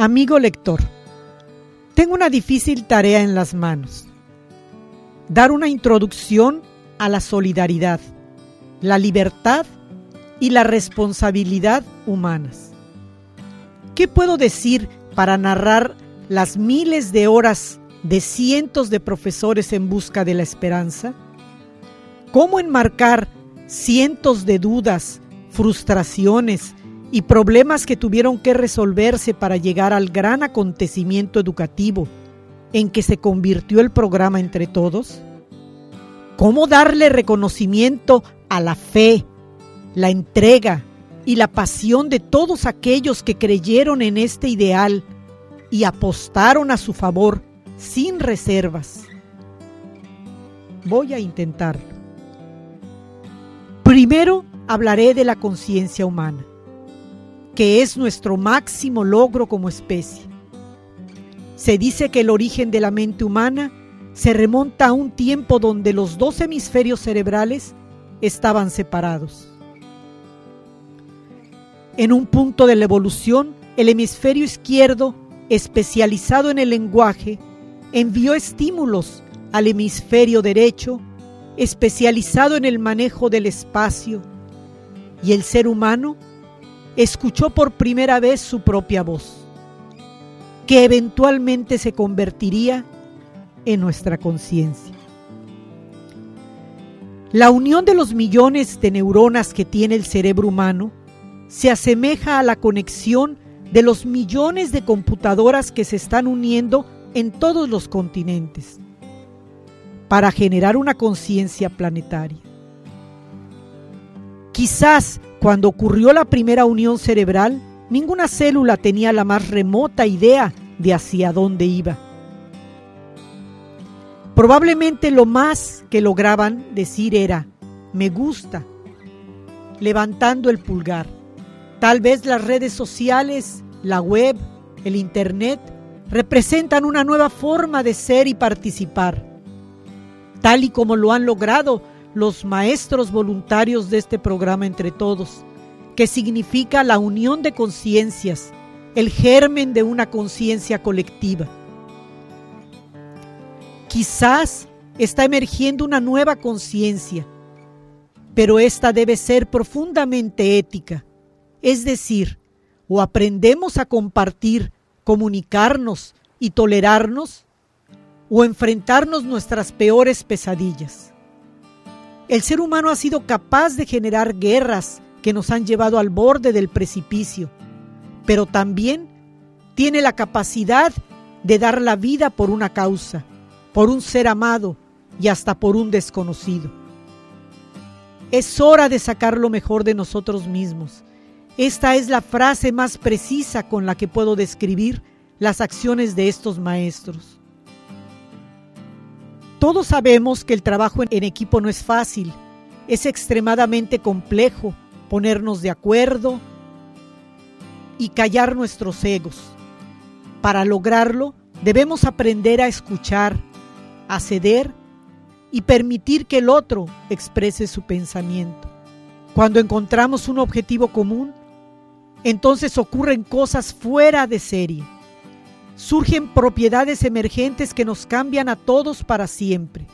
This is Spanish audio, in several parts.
Amigo lector, tengo una difícil tarea en las manos. Dar una introducción a la solidaridad, la libertad y la responsabilidad humanas. ¿Qué puedo decir para narrar las miles de horas de cientos de profesores en busca de la esperanza? ¿Cómo enmarcar cientos de dudas, frustraciones y problemas que tuvieron que resolverse para llegar al gran acontecimiento educativo en que se convirtió el programa entre todos? ¿Cómo darle reconocimiento a la fe, la entrega y la pasión de todos aquellos que creyeron en este ideal y apostaron a su favor sin reservas? Voy a intentarlo. Primero hablaré de la conciencia humana que es nuestro máximo logro como especie. Se dice que el origen de la mente humana se remonta a un tiempo donde los dos hemisferios cerebrales estaban separados. En un punto de la evolución, el hemisferio izquierdo, especializado en el lenguaje, envió estímulos al hemisferio derecho, especializado en el manejo del espacio, y el ser humano escuchó por primera vez su propia voz, que eventualmente se convertiría en nuestra conciencia. La unión de los millones de neuronas que tiene el cerebro humano se asemeja a la conexión de los millones de computadoras que se están uniendo en todos los continentes para generar una conciencia planetaria. Quizás cuando ocurrió la primera unión cerebral, ninguna célula tenía la más remota idea de hacia dónde iba. Probablemente lo más que lograban decir era, me gusta, levantando el pulgar. Tal vez las redes sociales, la web, el Internet, representan una nueva forma de ser y participar, tal y como lo han logrado los maestros voluntarios de este programa entre todos, que significa la unión de conciencias, el germen de una conciencia colectiva. Quizás está emergiendo una nueva conciencia, pero esta debe ser profundamente ética, es decir, o aprendemos a compartir, comunicarnos y tolerarnos, o enfrentarnos nuestras peores pesadillas. El ser humano ha sido capaz de generar guerras que nos han llevado al borde del precipicio, pero también tiene la capacidad de dar la vida por una causa, por un ser amado y hasta por un desconocido. Es hora de sacar lo mejor de nosotros mismos. Esta es la frase más precisa con la que puedo describir las acciones de estos maestros. Todos sabemos que el trabajo en equipo no es fácil, es extremadamente complejo ponernos de acuerdo y callar nuestros egos. Para lograrlo, debemos aprender a escuchar, a ceder y permitir que el otro exprese su pensamiento. Cuando encontramos un objetivo común, entonces ocurren cosas fuera de serie surgen propiedades emergentes que nos cambian a todos para siempre.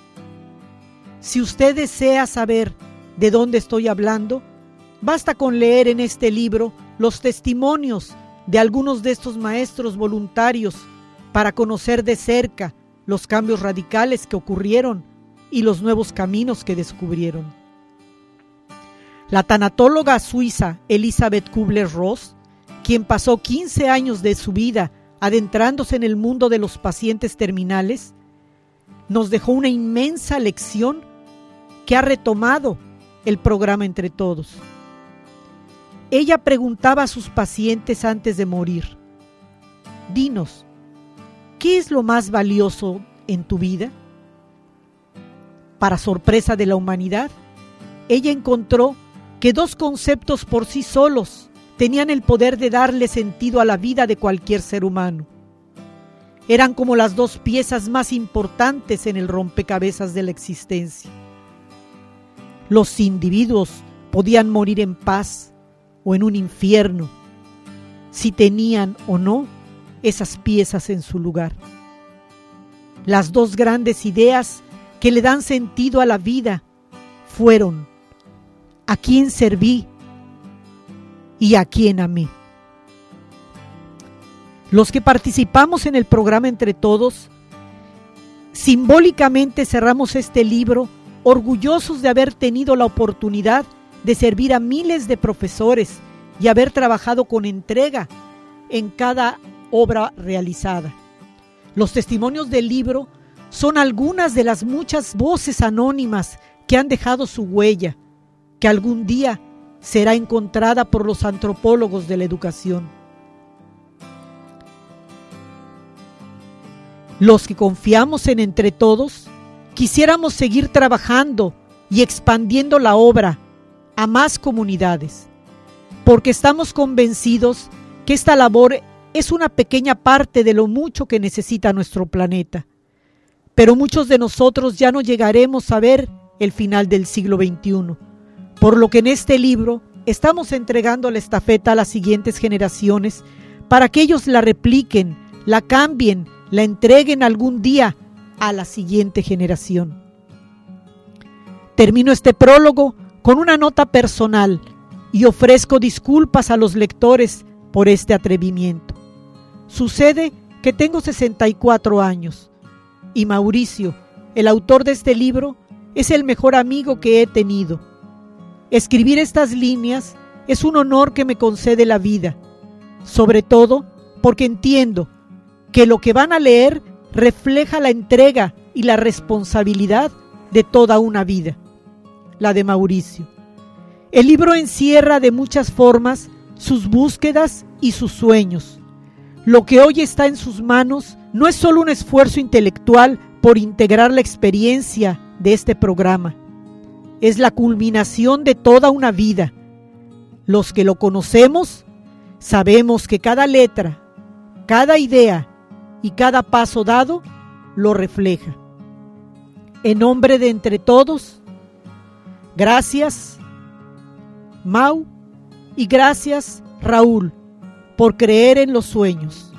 Si usted desea saber de dónde estoy hablando, basta con leer en este libro los testimonios de algunos de estos maestros voluntarios para conocer de cerca los cambios radicales que ocurrieron y los nuevos caminos que descubrieron. La tanatóloga suiza Elizabeth Kubler-Ross, quien pasó 15 años de su vida adentrándose en el mundo de los pacientes terminales, nos dejó una inmensa lección que ha retomado el programa entre todos. Ella preguntaba a sus pacientes antes de morir, dinos, ¿qué es lo más valioso en tu vida? Para sorpresa de la humanidad, ella encontró que dos conceptos por sí solos tenían el poder de darle sentido a la vida de cualquier ser humano. Eran como las dos piezas más importantes en el rompecabezas de la existencia. Los individuos podían morir en paz o en un infierno si tenían o no esas piezas en su lugar. Las dos grandes ideas que le dan sentido a la vida fueron ¿a quién serví y a quién amé. Los que participamos en el programa Entre Todos, simbólicamente cerramos este libro orgullosos de haber tenido la oportunidad de servir a miles de profesores y haber trabajado con entrega en cada obra realizada. Los testimonios del libro son algunas de las muchas voces anónimas que han dejado su huella, que algún día será encontrada por los antropólogos de la educación. Los que confiamos en entre todos, quisiéramos seguir trabajando y expandiendo la obra a más comunidades, porque estamos convencidos que esta labor es una pequeña parte de lo mucho que necesita nuestro planeta. Pero muchos de nosotros ya no llegaremos a ver el final del siglo XXI por lo que en este libro estamos entregando la estafeta a las siguientes generaciones para que ellos la repliquen, la cambien, la entreguen algún día a la siguiente generación. Termino este prólogo con una nota personal y ofrezco disculpas a los lectores por este atrevimiento. Sucede que tengo 64 años y Mauricio, el autor de este libro, es el mejor amigo que he tenido Escribir estas líneas es un honor que me concede la vida, sobre todo porque entiendo que lo que van a leer refleja la entrega y la responsabilidad de toda una vida, la de Mauricio. El libro encierra de muchas formas sus búsquedas y sus sueños. Lo que hoy está en sus manos no es solo un esfuerzo intelectual por integrar la experiencia de este programa, es la culminación de toda una vida. Los que lo conocemos sabemos que cada letra, cada idea y cada paso dado lo refleja. En nombre de entre todos, gracias Mau y gracias Raúl por creer en los sueños.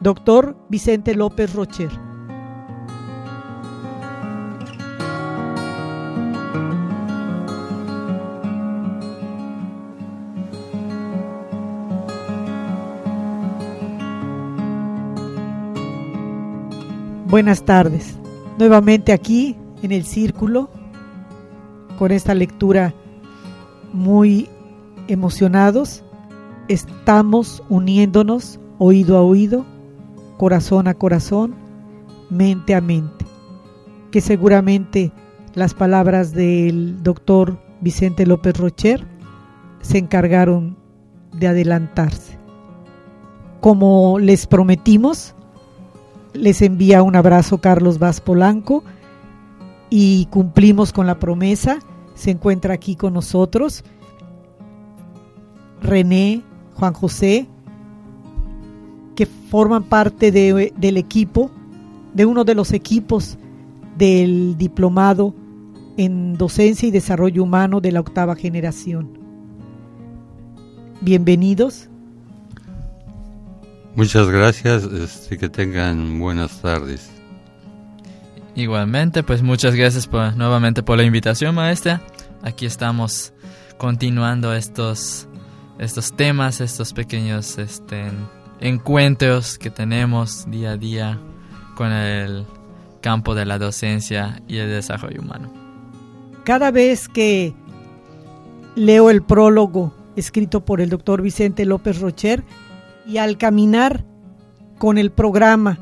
Doctor Vicente López Rocher. Buenas tardes. Nuevamente aquí en el círculo con esta lectura muy emocionados. Estamos uniéndonos oído a oído, corazón a corazón, mente a mente. Que seguramente las palabras del doctor Vicente López Rocher se encargaron de adelantarse. Como les prometimos, les envía un abrazo Carlos Vaz Polanco y cumplimos con la promesa. Se encuentra aquí con nosotros René, Juan José, que forman parte del equipo, de uno de los equipos del diplomado en docencia y desarrollo humano de la octava generación. Bienvenidos. Muchas gracias, este, que tengan buenas tardes. Igualmente, pues muchas gracias por, nuevamente por la invitación, maestra. Aquí estamos continuando estos, estos temas, estos pequeños este, encuentros que tenemos día a día con el campo de la docencia y el desarrollo humano. Cada vez que leo el prólogo escrito por el doctor Vicente López Rocher, y al caminar con el programa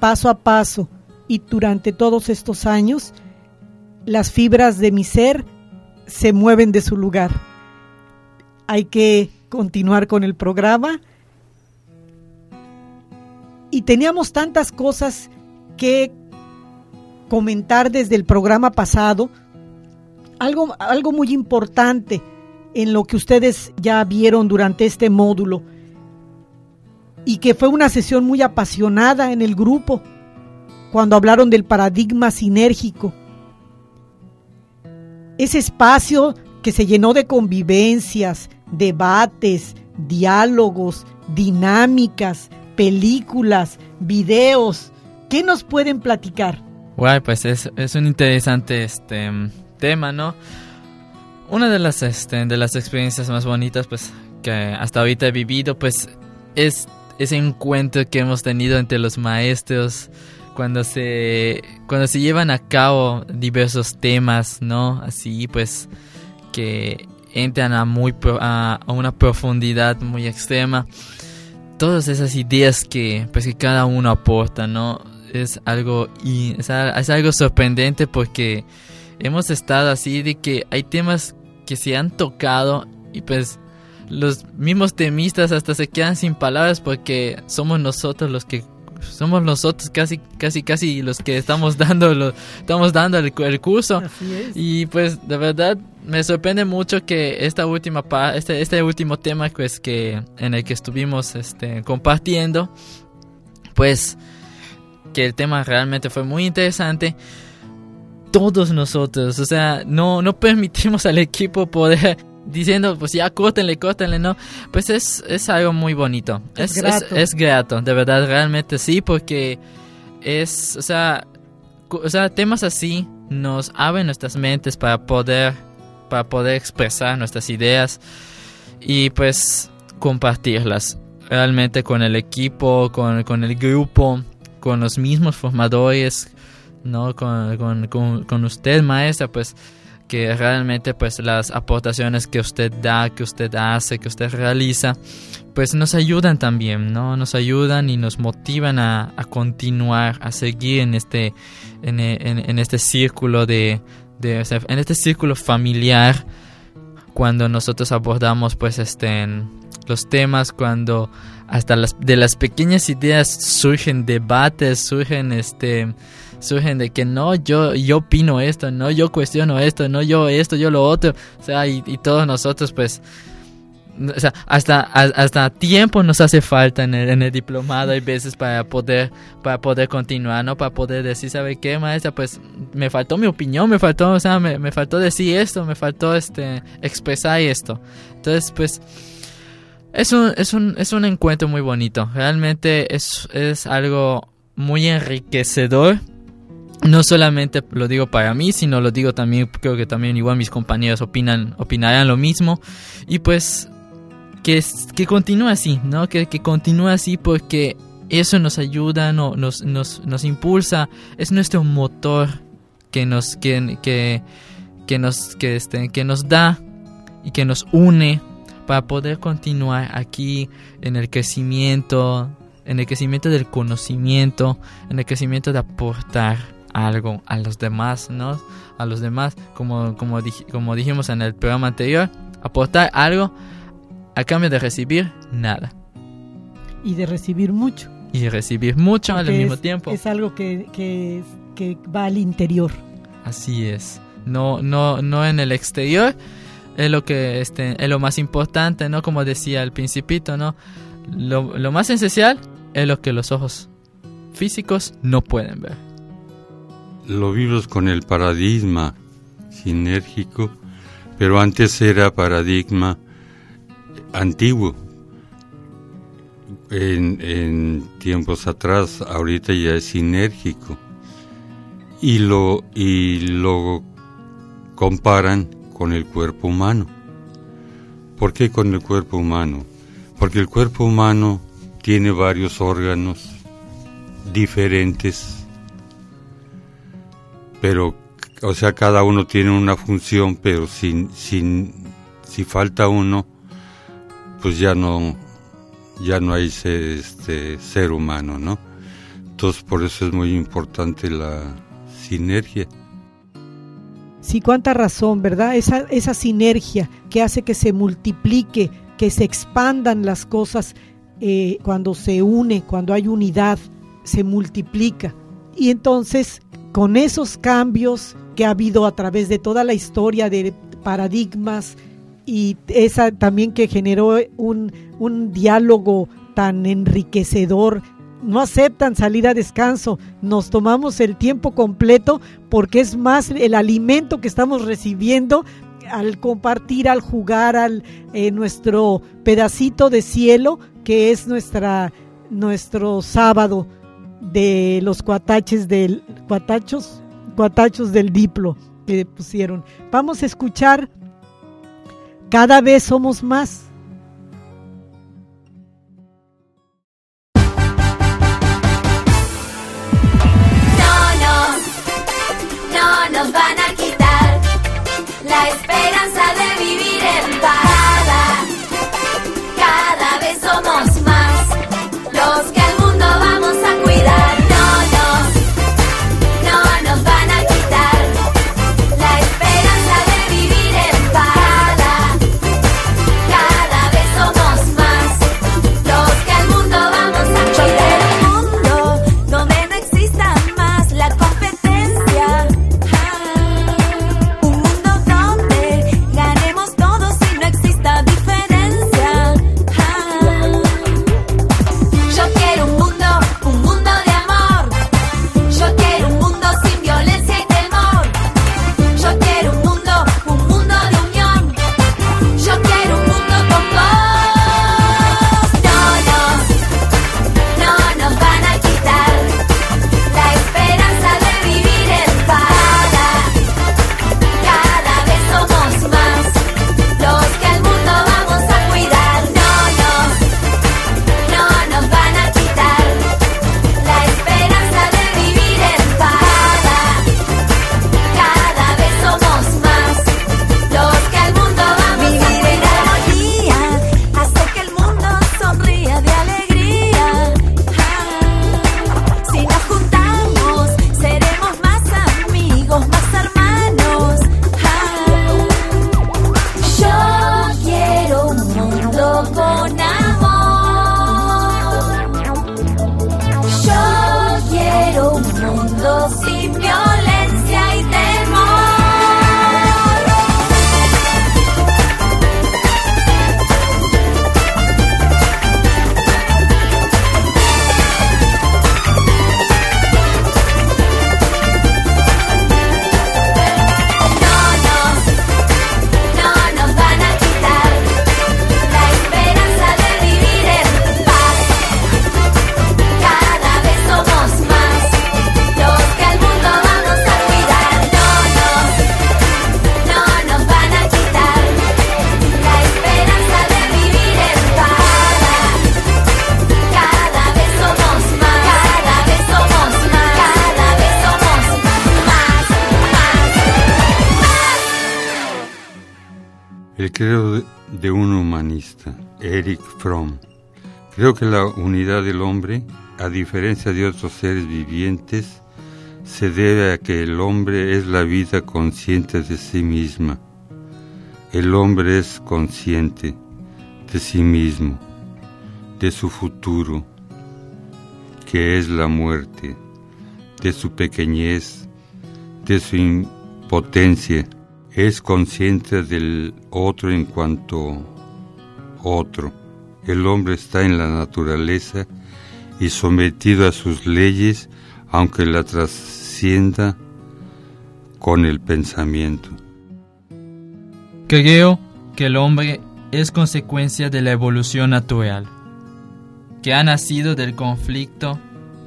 paso a paso y durante todos estos años, las fibras de mi ser se mueven de su lugar. Hay que continuar con el programa. Y teníamos tantas cosas que comentar desde el programa pasado. Algo, algo muy importante en lo que ustedes ya vieron durante este módulo y que fue una sesión muy apasionada en el grupo cuando hablaron del paradigma sinérgico. Ese espacio que se llenó de convivencias, debates, diálogos, dinámicas, películas, videos. ¿Qué nos pueden platicar? Guay, pues es, un interesante este tema, ¿no? Una de las, este, de las experiencias más bonitas pues, que hasta ahorita he vivido pues es ese encuentro que hemos tenido entre los maestros cuando se cuando se llevan a cabo diversos temas, ¿no? Así pues que entran a muy a, una profundidad muy extrema. Todas esas ideas que pues que cada uno aporta, ¿no? Es algo es algo sorprendente porque hemos estado así de que hay temas que se han tocado y pues los mismos temistas hasta se quedan sin palabras porque somos nosotros los que somos nosotros casi casi casi los que estamos dando lo, estamos dando el, curso. Y pues de verdad me sorprende mucho que esta última este este último tema pues que en el que estuvimos este compartiendo pues que el tema realmente fue muy interesante. Todos nosotros o sea no no permitimos al equipo poder diciendo, pues ya córtenle, córtenle, ¿no? Pues es, es algo muy bonito. Es, es, grato. de verdad, realmente sí, porque es, o sea, o sea, temas así nos abren nuestras mentes para poder, para poder expresar nuestras ideas y pues compartirlas realmente con el equipo, con, con el grupo, con los mismos formadores, ¿no? Con, con, con, con usted, maestra, pues que realmente pues las aportaciones que usted da, que usted hace, que usted realiza, pues nos ayudan también, ¿no? Nos ayudan y nos motivan a, continuar, a seguir en este, en, este círculo de, en este círculo familiar cuando nosotros abordamos pues este los temas cuando hasta las de las pequeñas ideas surgen debates surgen este surgen de que no, yo, yo opino esto, no, yo cuestiono esto, no, yo esto, yo lo otro. O sea, y, todos nosotros, pues, o sea, hasta, hasta tiempo nos hace falta en el, en el diplomado hay veces para poder, para poder continuar, ¿no? Para poder decir, ¿sabe qué, maestra? Pues me faltó mi opinión, me faltó, o sea, me, me faltó decir esto, me faltó este, expresar esto. Entonces, pues, es un, es un, es un encuentro muy bonito. Realmente es, es algo muy enriquecedor no solamente lo digo para mí, sino lo digo también, creo que también igual mis compañeros opinan, opinarán lo mismo. Y pues que, que continúe así, ¿no? Que, que continúe así porque eso nos ayuda, no, nos, nos, nos impulsa, es nuestro motor que nos, que, que, que nos, que, este, que nos da y que nos une para poder continuar aquí en el crecimiento, en el crecimiento del conocimiento, en el crecimiento de aportar algo a los demás, ¿no? A los demás, como, como, como dijimos en el programa anterior, aportar algo a cambio de recibir nada. Y de recibir mucho. Y de recibir mucho al mismo tiempo. Es algo que, que, que va al interior. Así es. No, no, no en el exterior. Es lo que este, es lo más importante, ¿no? Como decía el principito, ¿no? Lo, lo más esencial es lo que los ojos físicos no pueden ver. Lo vimos con el paradigma sinérgico, pero antes era paradigma antiguo. En, tiempos atrás, ahorita ya es sinérgico. Y lo, y lo comparan con el cuerpo humano. ¿Por qué con el cuerpo humano? Porque el cuerpo humano tiene varios órganos diferentes, pero, o sea, cada uno tiene una función, pero sin, sin, si falta uno, pues ya no, ya no hay ser, este, ser humano, ¿no? Entonces, por eso es muy importante la sinergia. Sí, cuánta razón, ¿verdad? Esa, esa sinergia que hace que se multiplique, que se expandan las cosas eh, cuando se une, cuando hay unidad, se multiplica. Y entonces, con esos cambios que ha habido a través de toda la historia de paradigmas y esa también que generó un, un diálogo tan enriquecedor. No aceptan salir a descanso, nos tomamos el tiempo completo porque es más el alimento que estamos recibiendo al compartir, al jugar, al eh, nuestro pedacito de cielo que es nuestra nuestro sábado de los cuataches del, cuatachos, cuatachos del diplo que pusieron. Vamos a escuchar Cada vez somos más. No nos, no nos van a quitar la esperanza. Creo que la unidad del hombre, a diferencia de otros seres vivientes, se debe a que el hombre es la vida consciente de sí misma. El hombre es consciente de sí mismo, de su futuro, que es la muerte, de su pequeñez, de su impotencia, es consciente del otro en cuanto otro. El hombre está en la naturaleza y sometido a sus leyes, aunque la trascienda con el pensamiento. Creo que el hombre es consecuencia de la evolución natural, que ha nacido del conflicto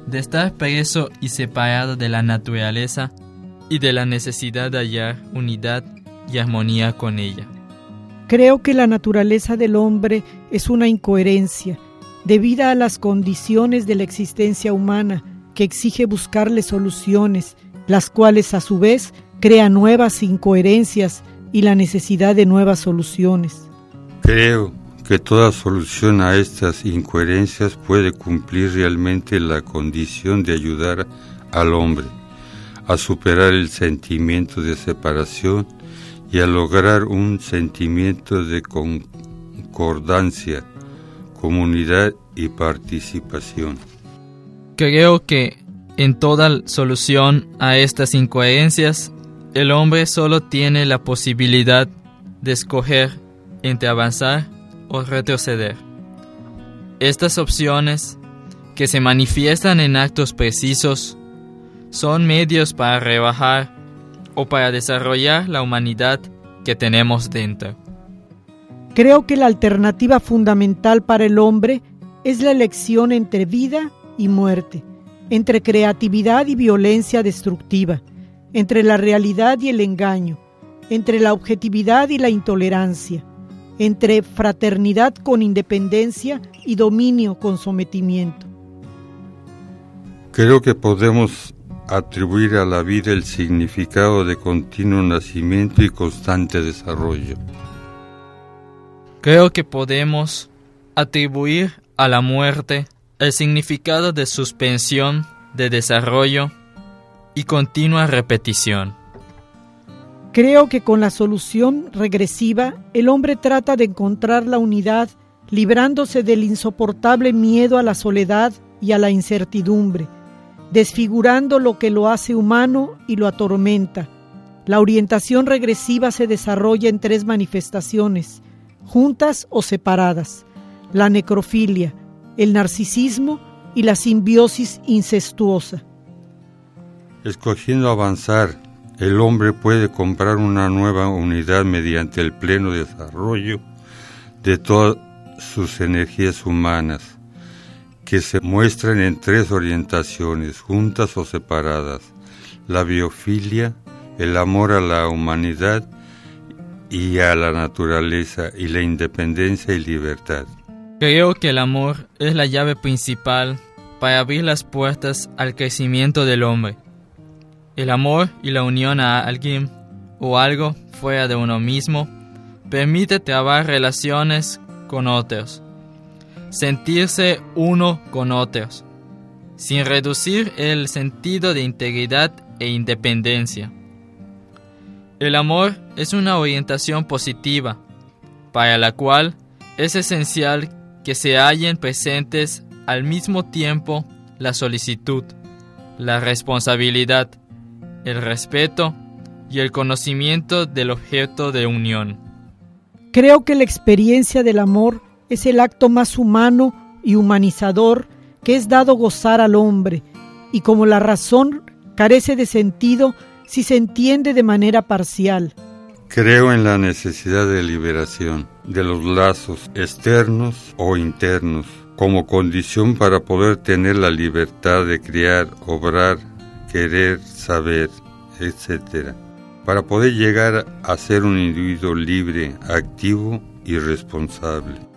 de estar preso y separado de la naturaleza y de la necesidad de hallar unidad y armonía con ella. Creo que la naturaleza del hombre es una incoherencia, debida a las condiciones de la existencia humana, que exige buscarle soluciones, las cuales a su vez crean nuevas incoherencias y la necesidad de nuevas soluciones. Creo que toda solución a estas incoherencias puede cumplir realmente la condición de ayudar al hombre a superar el sentimiento de separación y a lograr un sentimiento de concordancia, comunidad y participación. Creo que en toda solución a estas incoherencias, el hombre solo tiene la posibilidad de escoger entre avanzar o retroceder. Estas opciones, que se manifiestan en actos precisos, son medios para rebajar o para desarrollar la humanidad que tenemos dentro. Creo que la alternativa fundamental para el hombre es la elección entre vida y muerte, entre creatividad y violencia destructiva, entre la realidad y el engaño, entre la objetividad y la intolerancia, entre fraternidad con independencia y dominio con sometimiento. Creo que podemos atribuir a la vida el significado de continuo nacimiento y constante desarrollo. Creo que podemos atribuir a la muerte el significado de suspensión, de desarrollo y continua repetición. Creo que con la solución regresiva el hombre trata de encontrar la unidad librándose del insoportable miedo a la soledad y a la incertidumbre desfigurando lo que lo hace humano y lo atormenta. La orientación regresiva se desarrolla en tres manifestaciones, juntas o separadas, la necrofilia, el narcisismo y la simbiosis incestuosa. Escogiendo avanzar, el hombre puede comprar una nueva unidad mediante el pleno desarrollo de todas sus energías humanas que se muestran en tres orientaciones, juntas o separadas, la biofilia, el amor a la humanidad y a la naturaleza y la independencia y libertad. Creo que el amor es la llave principal para abrir las puertas al crecimiento del hombre. El amor y la unión a alguien o algo fuera de uno mismo permite trabar relaciones con otros sentirse uno con otros, sin reducir el sentido de integridad e independencia. El amor es una orientación positiva, para la cual es esencial que se hallen presentes al mismo tiempo la solicitud, la responsabilidad, el respeto y el conocimiento del objeto de unión. Creo que la experiencia del amor es el acto más humano y humanizador que es dado gozar al hombre, y como la razón carece de sentido si se entiende de manera parcial. Creo en la necesidad de liberación de los lazos externos o internos como condición para poder tener la libertad de criar, obrar, querer, saber, etc. Para poder llegar a ser un individuo libre, activo y responsable.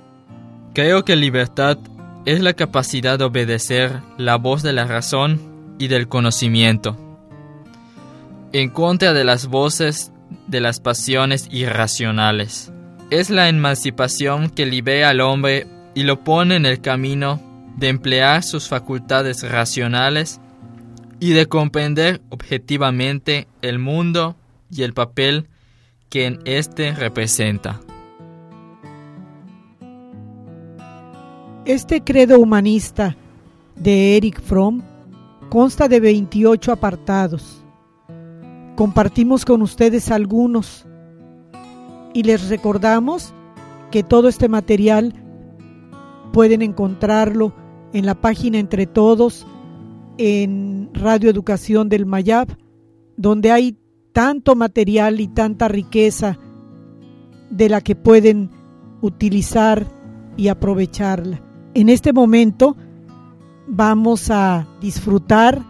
Creo que libertad es la capacidad de obedecer la voz de la razón y del conocimiento, en contra de las voces de las pasiones irracionales. es la emancipación que libera al hombre y lo pone en el camino de emplear sus facultades racionales y de comprender objetivamente el mundo y el papel que en éste representa. Este credo humanista de Eric Fromm consta de 28 apartados. Compartimos con ustedes algunos y les recordamos que todo este material pueden encontrarlo en la página Entre Todos, en Radio Educación del Mayab, donde hay tanto material y tanta riqueza de la que pueden utilizar y aprovecharla. En este momento vamos a disfrutar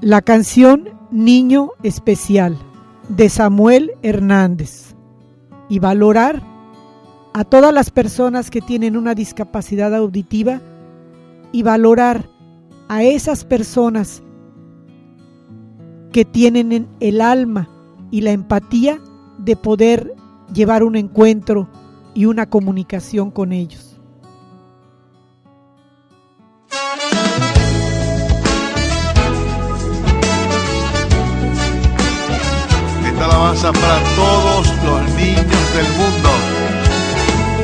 la canción Niño Especial de Samuel Hernández y valorar a todas las personas que tienen una discapacidad auditiva y valorar a esas personas que tienen el alma y la empatía de poder llevar un encuentro y una comunicación con ellos. Alabanza para todos los niños del mundo.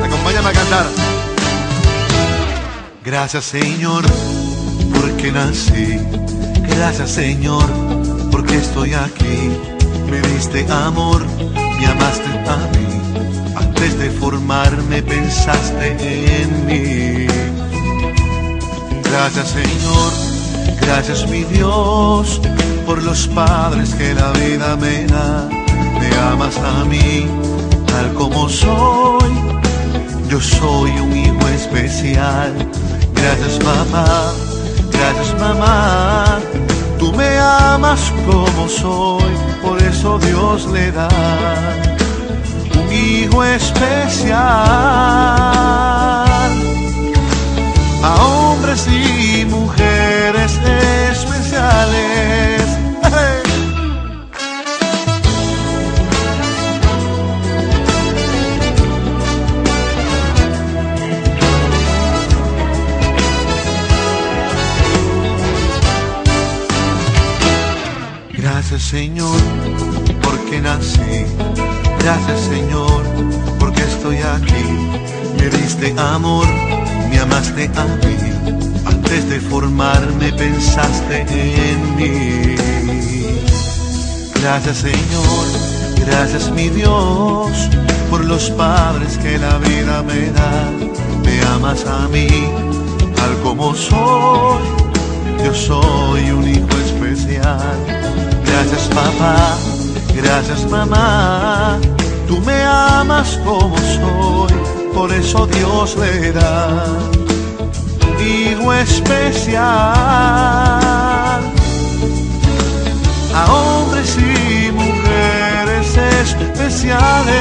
Acompáñame a cantar. Gracias Señor, porque nací. Gracias Señor, porque estoy aquí. Me diste amor, me amaste a mí. Antes de formarme pensaste en mí. Gracias Señor, gracias mi Dios por los padres que la vida me da. Me amas a mí tal como soy. Yo soy un hijo especial. Gracias mamá, gracias mamá. Tú me amas como soy, por eso Dios le da un hijo especial a hombres y mujeres especiales. Señor, porque nací. Gracias Señor, porque estoy aquí. Me diste amor, me amaste a mí. Antes de formarme pensaste en mí. Gracias Señor, gracias mi Dios, por los padres que la vida me da. Me amas a mí, tal como soy. Yo soy un hijo especial. Gracias papá, gracias mamá. Tú me amas como soy, por eso Dios le da hijo especial a hombres y mujeres especiales.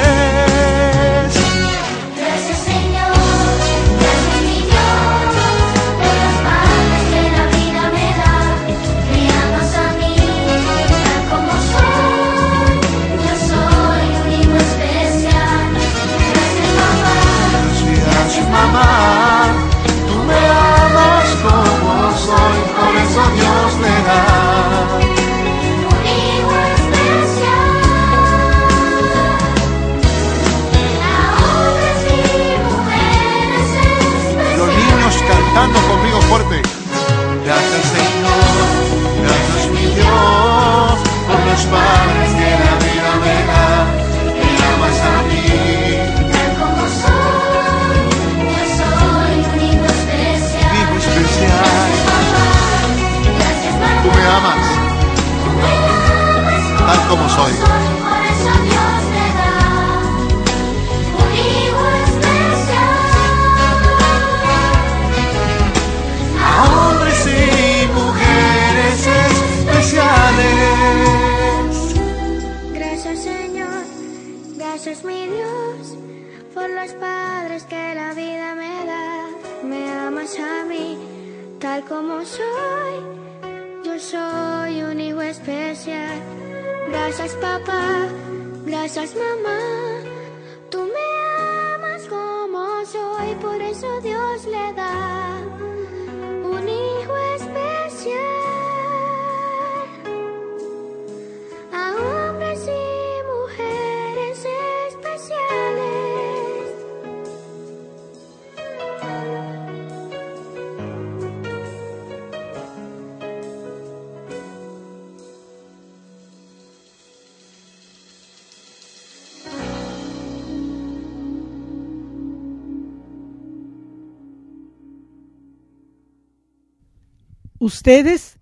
Ustedes,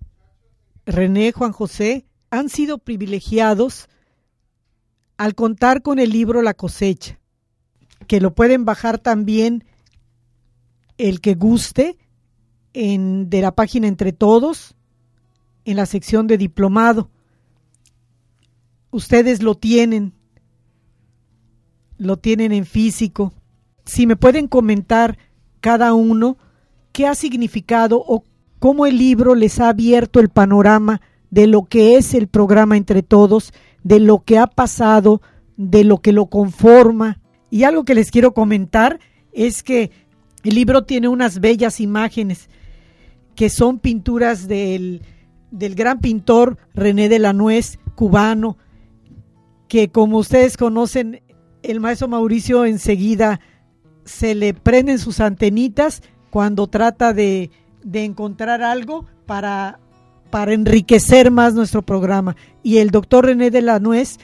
René, Juan José, han sido privilegiados al contar con el libro La cosecha, que lo pueden bajar también el que guste en, de la página Entre Todos, en la sección de diplomado. Ustedes lo tienen, lo tienen en físico. Si me pueden comentar cada uno qué ha significado o cómo el libro les ha abierto el panorama de lo que es el programa Entre Todos, de lo que ha pasado, de lo que lo conforma. Y algo que les quiero comentar es que el libro tiene unas bellas imágenes que son pinturas del, del gran pintor René de la Nuez, cubano, que como ustedes conocen, el maestro Mauricio enseguida se le prenden sus antenitas cuando trata de, de encontrar algo para, para enriquecer más nuestro programa. Y el doctor René de la Nuez,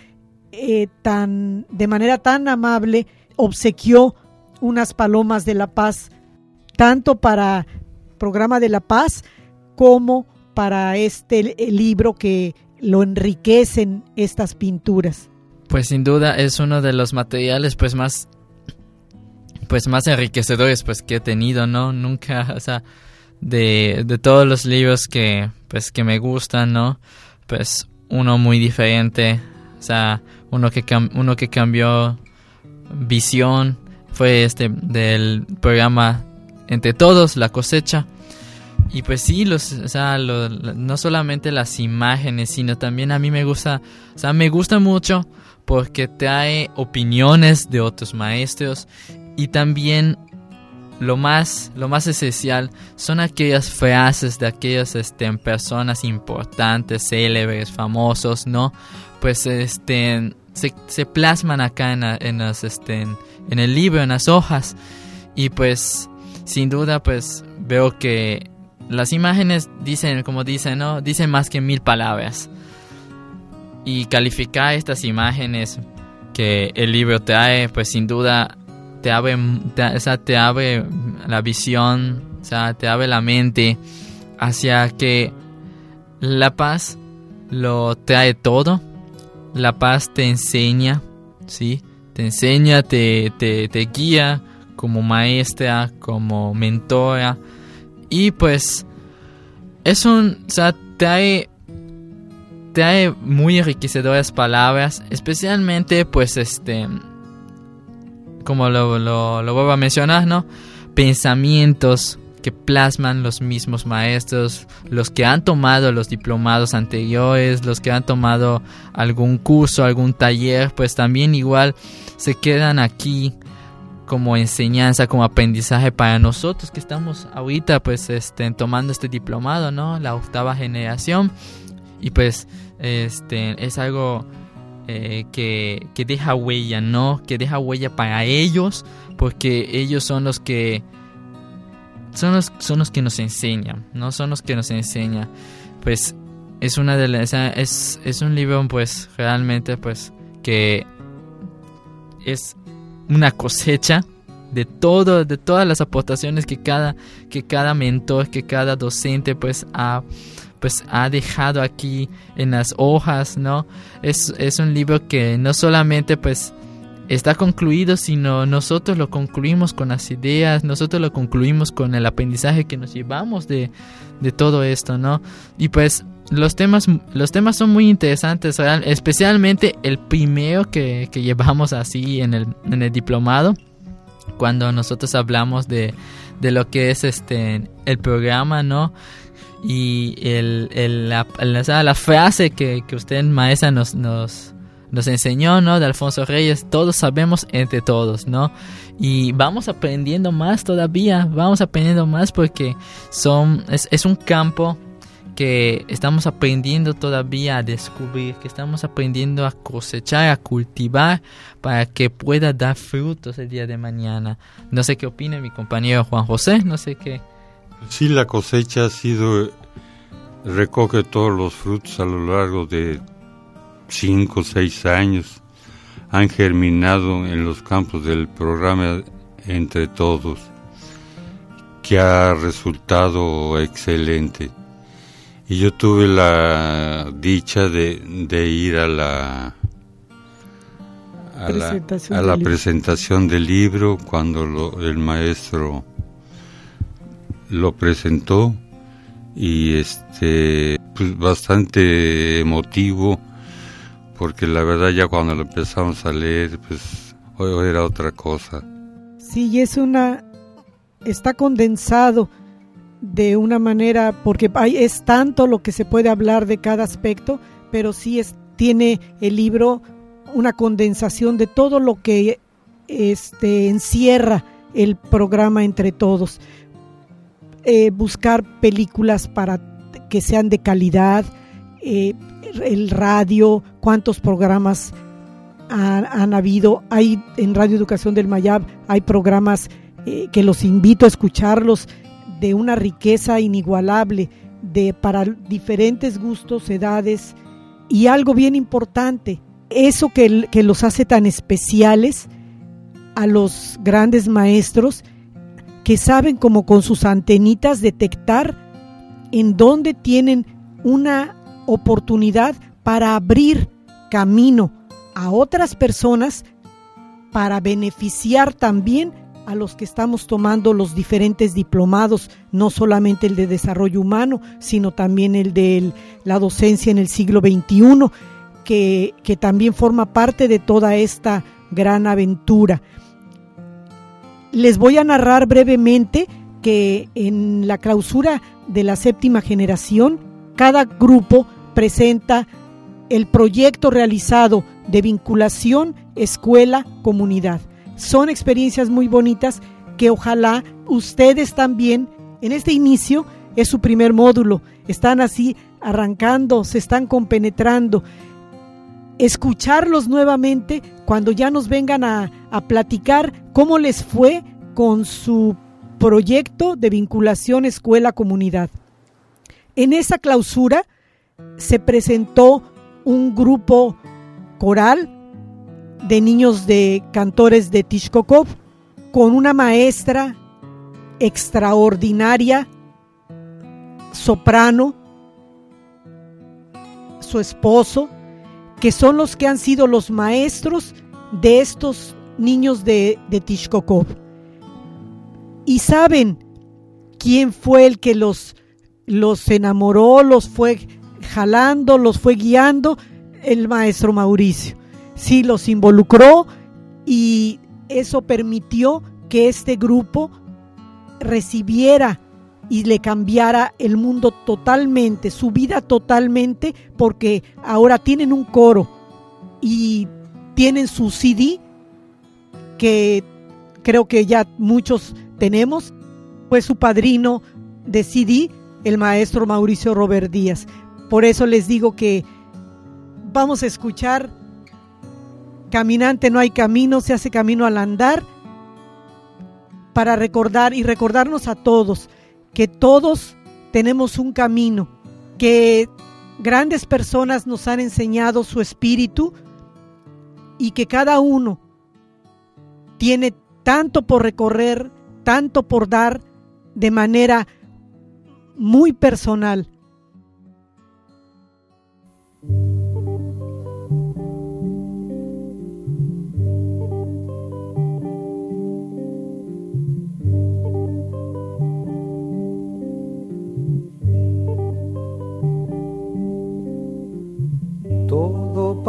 eh, tan, de manera tan amable, obsequió unas palomas de la paz, tanto para programa de la paz como para este libro que lo enriquecen estas pinturas. Pues sin duda es uno de los materiales pues más pues más enriquecedores pues que he tenido, ¿no? Nunca, o sea, de, de todos los libros que pues que me gustan, ¿no? Pues uno muy diferente, o sea, uno que cam- uno que cambió visión fue este del programa Entre todos la cosecha. Y pues sí, los, o sea, no solamente las imágenes, sino también a mí me gusta, o sea, me gusta mucho porque trae opiniones de otros maestros y también lo más, lo más esencial son aquellas frases de aquellas este, personas importantes, célebres, famosos, ¿no? Pues este, se, plasman acá en, en, las, este, en el libro, en las hojas. Y pues, sin duda, pues veo que las imágenes dicen, como dicen, ¿no? Dicen más que mil palabras. Y calificar estas imágenes que el libro trae, pues sin duda te abre, te, abre la visión, o sea, te abre la mente hacia que la paz lo trae todo. La paz te enseña, ¿sí? Te enseña, te, te, te guía como maestra, como mentora. Y pues es un, o sea, trae, trae muy enriquecedoras palabras, especialmente pues este, como lo, lo, lo vuelvo a mencionar, ¿no? Pensamientos que plasman los mismos maestros, los que han tomado los diplomados anteriores, los que han tomado algún curso, algún taller, pues también igual se quedan aquí como enseñanza, como aprendizaje para nosotros que estamos ahorita pues este, tomando este diplomado, ¿no? La octava generación. Y pues este es algo eh, que, que deja huella, ¿no? Que deja huella para ellos, porque ellos son los que son los, son los que nos enseñan, ¿no? Son los que nos enseñan. Pues es una de es, es un libro pues realmente pues que es una cosecha de todo de todas las aportaciones que cada que cada mentor que cada docente pues ha pues ha dejado aquí en las hojas no es, es un libro que no solamente pues está concluido sino nosotros lo concluimos con las ideas nosotros lo concluimos con el aprendizaje que nos llevamos de, de todo esto no y pues los temas los temas son muy interesantes especialmente el primero que, que llevamos así en el, en el diplomado cuando nosotros hablamos de, de lo que es este el programa no y el, el- la, la- frase que, que usted maestra nos, nos nos enseñó, ¿no? De Alfonso Reyes, todos sabemos entre todos, ¿no? Y vamos aprendiendo más todavía, vamos aprendiendo más porque son, es, es un campo que estamos aprendiendo todavía a descubrir, que estamos aprendiendo a cosechar, a cultivar para que pueda dar frutos el día de mañana. No sé qué opina mi compañero Juan José, no sé qué. Sí, la cosecha ha sido, recoge todos los frutos a lo largo de cinco o seis años. Han germinado en los campos del programa Entre Todos, que ha resultado excelente. Y yo tuve la dicha de, de ir a la a la, Presentación a del la libro. presentación del libro cuando lo- el maestro lo presentó y este pues bastante emotivo porque la verdad ya cuando lo empezamos a leer pues hoy era otra cosa Sí, es una. Está condensado de una manera, porque hay, es tanto lo que se puede hablar de cada aspecto, pero sí es, tiene el libro una condensación de todo lo que este, encierra el programa entre todos. Eh, buscar películas para que sean de calidad, eh, el radio, cuántos programas han, habido. Hay en Radio Educación del Mayab, hay programas eh, que los invito a escucharlos de una riqueza inigualable, de para diferentes gustos, edades y algo bien importante, eso que, que los hace tan especiales a los grandes maestros que saben como con sus antenitas detectar en dónde tienen una oportunidad para abrir camino a otras personas para beneficiar también a los que estamos tomando los diferentes diplomados, no solamente el de desarrollo humano, sino también el de la docencia en el siglo XXI, que, que también forma parte de toda esta gran aventura. Les voy a narrar brevemente que en la clausura de la séptima generación, cada grupo presenta el proyecto realizado de vinculación escuela-comunidad. Son experiencias muy bonitas que ojalá ustedes también, en este inicio, es su primer módulo, están así arrancando, se están compenetrando. Escucharlos nuevamente cuando ya nos vengan a, a platicar cómo les fue con su proyecto de vinculación escuela-comunidad. En esa clausura se presentó un grupo coral de niños de cantores de Tishkokov con una maestra extraordinaria, soprano, su esposo, que son los que han sido los maestros de estos niños de, de Tishkokov. Y saben quién fue el que los, los enamoró, los fue jalando, los fue guiando, el maestro Mauricio. Sí, los involucró y eso permitió que este grupo recibiera y le cambiara el mundo totalmente, su vida totalmente, porque ahora tienen un coro y tienen su CD que creo que ya muchos tenemos, fue su padrino de CD, el maestro Mauricio Robert Díaz. Por eso les digo que vamos a escuchar Caminante no hay camino, se hace camino al andar, para recordar y recordarnos a todos que todos tenemos un camino, que grandes personas nos han enseñado su espíritu y que cada uno tiene tanto por recorrer, tanto por dar de manera muy personal.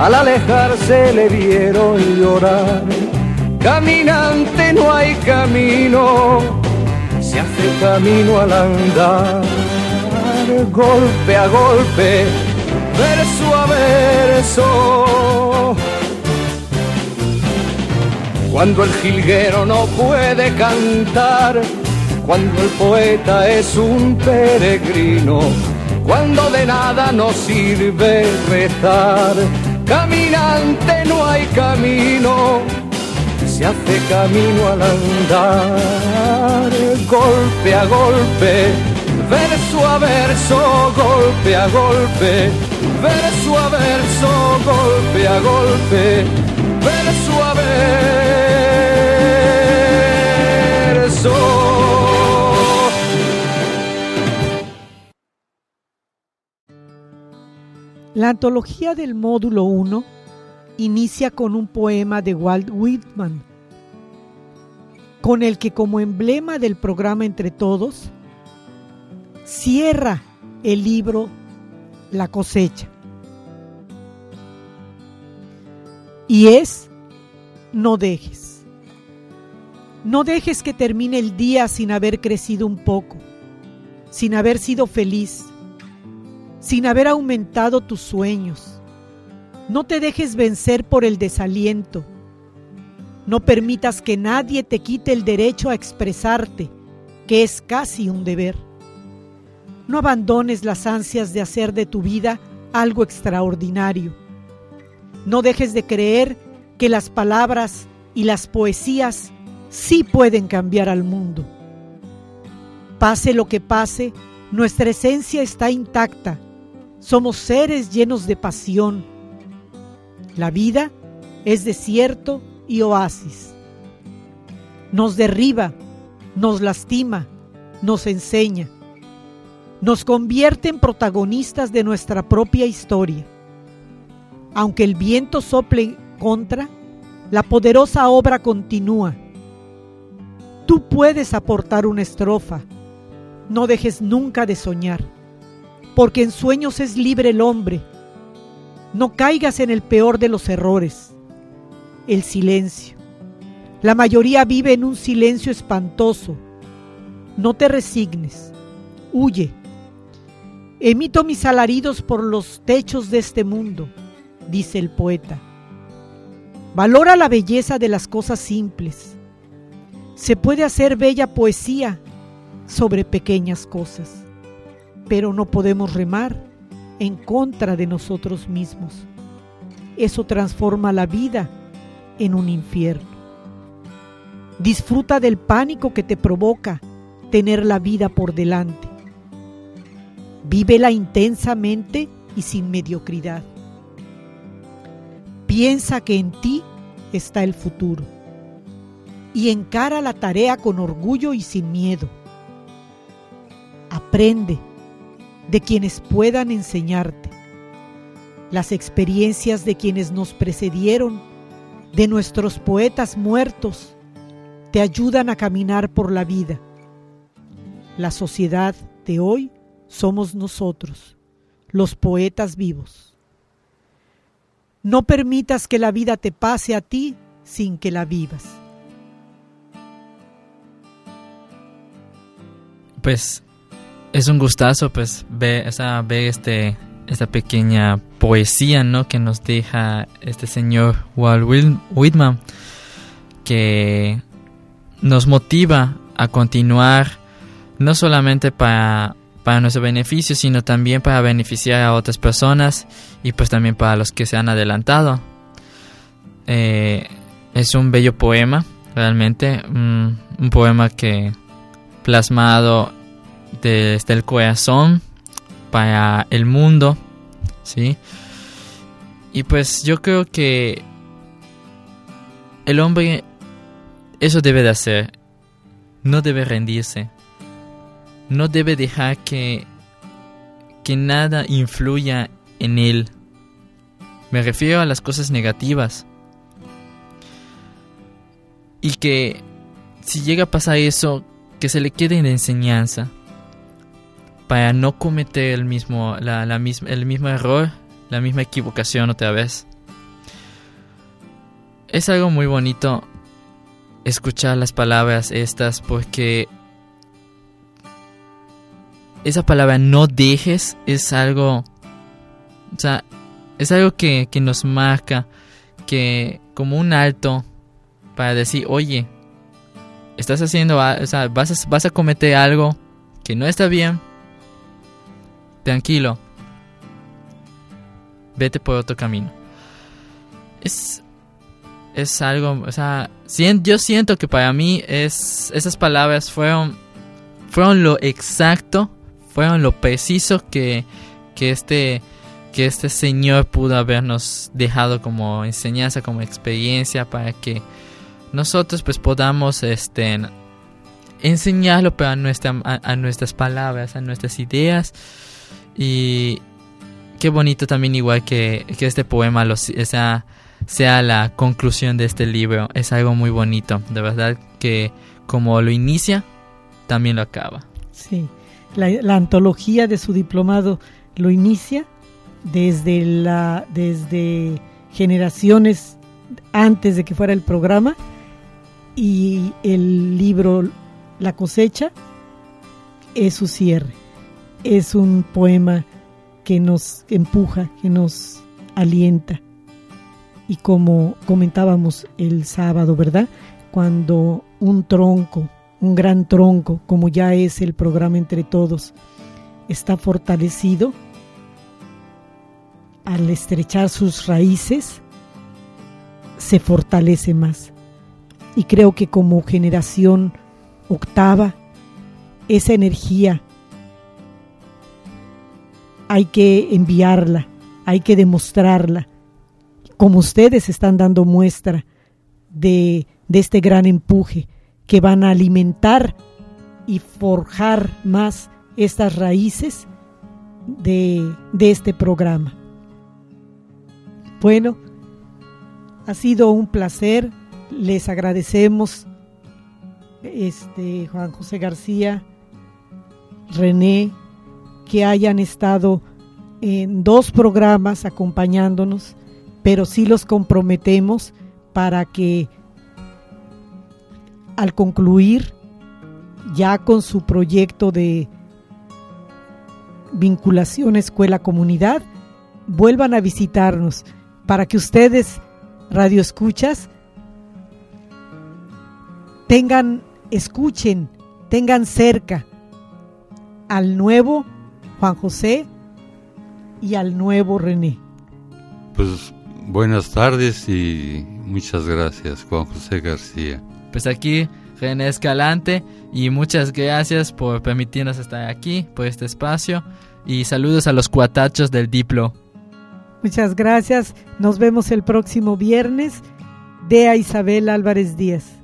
Al alejarse le vieron llorar. Caminante no hay camino, se hace camino al andar, golpe a golpe, verso a verso. Cuando el jilguero no puede cantar, cuando el poeta es un peregrino, cuando de nada nos sirve rezar. Caminante no hay camino, se hace camino al andar, golpe a golpe, verso a verso, golpe a golpe, verso a verso, golpe a golpe, verso a verso. La antología del módulo 1 inicia con un poema de Walt Whitman, con el que como emblema del programa Entre Todos, cierra el libro La cosecha. Y es, no dejes. No dejes que termine el día sin haber crecido un poco, sin haber sido feliz, sin haber aumentado tus sueños. No te dejes vencer por el desaliento. No permitas que nadie te quite el derecho a expresarte, que es casi un deber. No abandones las ansias de hacer de tu vida algo extraordinario. No dejes de creer que las palabras y las poesías sí pueden cambiar al mundo. Pase lo que pase, nuestra esencia está intacta. Somos seres llenos de pasión. La vida es desierto y oasis. Nos derriba, nos lastima, nos enseña. Nos convierte en protagonistas de nuestra propia historia. Aunque el viento sople contra, la poderosa obra continúa. Tú puedes aportar una estrofa. No dejes nunca de soñar, porque en sueños es libre el hombre. No caigas en el peor de los errores, el silencio. La mayoría vive en un silencio espantoso. No te resignes, huye. Emito mis alaridos por los techos de este mundo, dice el poeta. Valora la belleza de las cosas simples. Se puede hacer bella poesía sobre pequeñas cosas, pero no podemos remar en contra de nosotros mismos. Eso transforma la vida en un infierno. Disfruta del pánico que te provoca tener la vida por delante. Vívela intensamente y sin mediocridad. Piensa que en ti está el futuro y encara la tarea con orgullo y sin miedo. Aprende de quienes puedan enseñarte. Las experiencias de quienes nos precedieron, de nuestros poetas muertos, te ayudan a caminar por la vida. La sociedad de hoy somos nosotros, los poetas vivos. No permitas que la vida te pase a ti sin que la vivas. Pues es un gustazo pues ver, este, esta pequeña poesía ¿no? que nos deja este señor Walt Whit- Whitman que nos motiva a continuar no solamente para, para nuestro beneficio sino también para beneficiar a otras personas y pues también para los que se han adelantado Eh, es un bello poema realmente un, un poema que plasmado desde el corazón para el mundo, ¿sí? Y pues yo creo que el hombre eso debe de hacer, no debe rendirse, no debe dejar que, que nada influya en él. Me refiero a las cosas negativas. Y que si llega a pasar eso, que se le quede en enseñanza para no cometer el mismo, la, la misma, el mismo error, la misma equivocación otra vez. Es algo muy bonito escuchar las palabras estas porque esa palabra no dejes es algo, o sea, es algo que, que nos marca, que como un alto para decir, oye, estás haciendo, o sea, vas vas a cometer algo que no está bien, tranquilo, vete por otro camino. Es, es algo, o sea, yo siento que para mí es, esas palabras fueron, fueron lo exacto, fueron lo preciso que, que este, que este señor pudo habernos dejado como enseñanza, como experiencia para que nosotros pues podamos este enseñarlo pero a, nuestra, a nuestras palabras, a nuestras ideas y qué bonito también igual que, que este poema lo, sea, sea la conclusión de este libro, es algo muy bonito, de verdad que como lo inicia, también lo acaba. Sí, la, la antología de su diplomado lo inicia desde, la, desde generaciones antes de que fuera el programa y el libro La cosecha es su cierre. Es un poema que nos empuja, que nos alienta. Y como comentábamos el sábado, ¿verdad? Cuando un tronco, un gran tronco, como ya es el programa entre todos, está fortalecido, al estrechar sus raíces, se fortalece más. Y creo que como generación octava, esa energía hay que enviarla, hay que demostrarla, como ustedes están dando muestra de, este gran empuje que van a alimentar y forjar más estas raíces de, de este programa. Bueno, ha sido un placer, les agradecemos este Juan José García, René, que hayan estado en dos programas acompañándonos, pero sí los comprometemos para que al concluir ya con su proyecto de vinculación escuela-comunidad, vuelvan a visitarnos. Para que ustedes, radio escuchas, tengan, escuchen, tengan cerca al nuevo Juan José y al nuevo René. Pues buenas tardes y muchas gracias, Juan José García. Pues aquí René Escalante y muchas gracias por permitirnos estar aquí, por este espacio Y saludos a los cuatachos del Diplo. Muchas gracias. Nos vemos el próximo viernes. Dea Isabel Álvarez Díaz.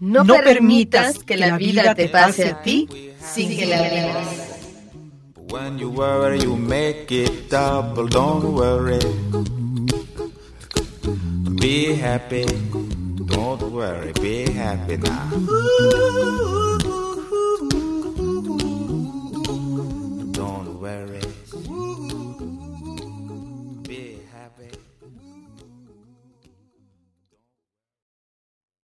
No, No permitas que la vida te pase a ti sin que la vivas. When you worry, you make it double, don't worry. Be happy, don't worry, be happy now.